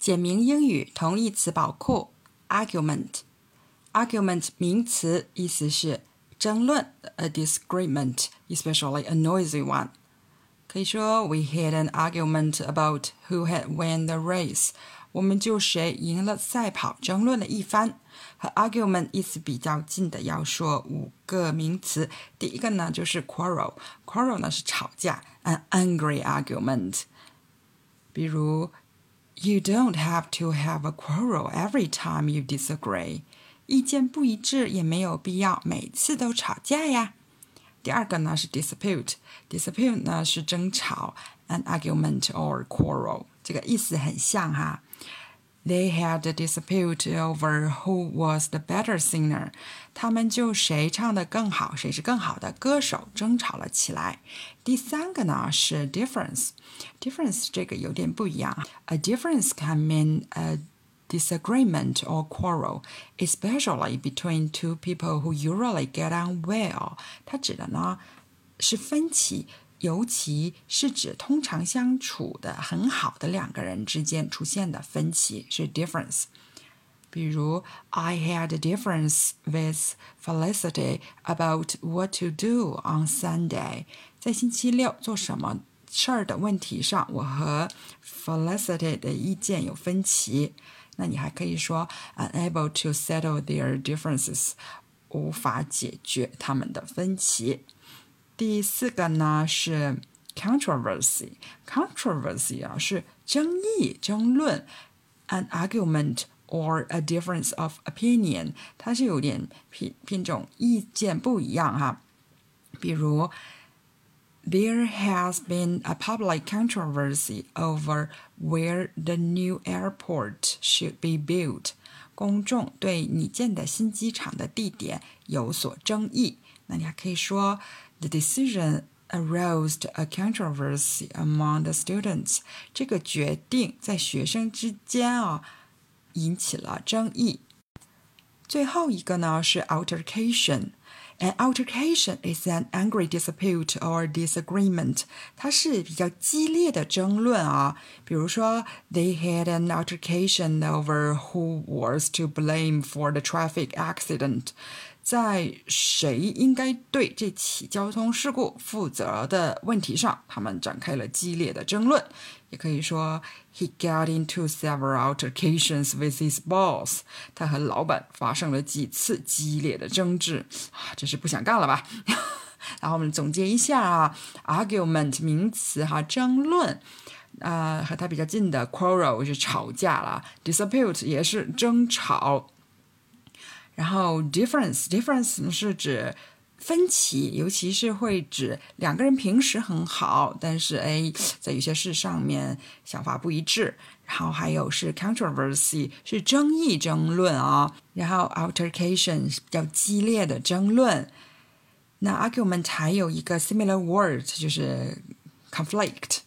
简明英语同义词宝库：argument。argument 名词意思是争论，a disagreement, especially a noisy one。可以说，We had an argument about who had won the race。我们就谁赢了赛跑争论了一番。和 argument 意思比较近的，要说五个名词。第一个呢就是 quarrel，quarrel 呢是吵架，an angry argument。比如 ，You don't have to have a quarrel every time you disagree。意见不一致也没有必要每次都吵架呀。第二个呢是 dispute，dispute 呢是争吵，an argument or quarrel，这个意思很像哈。 They had a dispute over who was the better singer。他们就谁唱的更好，谁是更好的歌手争吵了起来。第三个呢是 difference，difference 这个有点不一样。A difference can mean a disagreement or quarrel, especially between two people who usually get on well。它指的呢是分歧。 尤其是指通常相处的很好的两个人之间出现的分歧是 difference。比如，I had a difference with Felicity about what to do on Sunday。在星期六做什么事儿的问题上，我和 Felicity 的意见有分歧。那你还可以说 unable to settle their differences，无法解决他们的分歧。第四个呢是 controversy，controversy 啊是争议、争论，an argument or a difference of opinion，它是有点品品种意见不一样哈。比如，There has been a public controversy over where the new airport should be built。公众对拟建的新机场的地点有所争议。那你还可以说 the decision aroused a controversy among the students。这个决定在学生之间啊引起了争议。最后一个呢是 altercation。An altercation is an angry dispute or disagreement。它是比较激烈的争论啊。比如说，They had an altercation over who was to blame for the traffic accident。 在谁应该对这起交通事故负责的问题上，他们展开了激烈的争论。也可以说，He got into several altercations with his boss。他和老板发生了几次激烈的争执啊，真是不想干了吧？然后我们总结一下啊，argument 名词哈，争论。啊，和它比较近的 quarrel 是吵架了，dispute 也是争吵。然后 difference difference 是指分歧，尤其是会指两个人平时很好，但是哎，在有些事上面想法不一致。然后还有是 controversy 是争议、争论啊。然后 altercation 比较激烈的争论。那 argument 还有一个 similar word 就是 conflict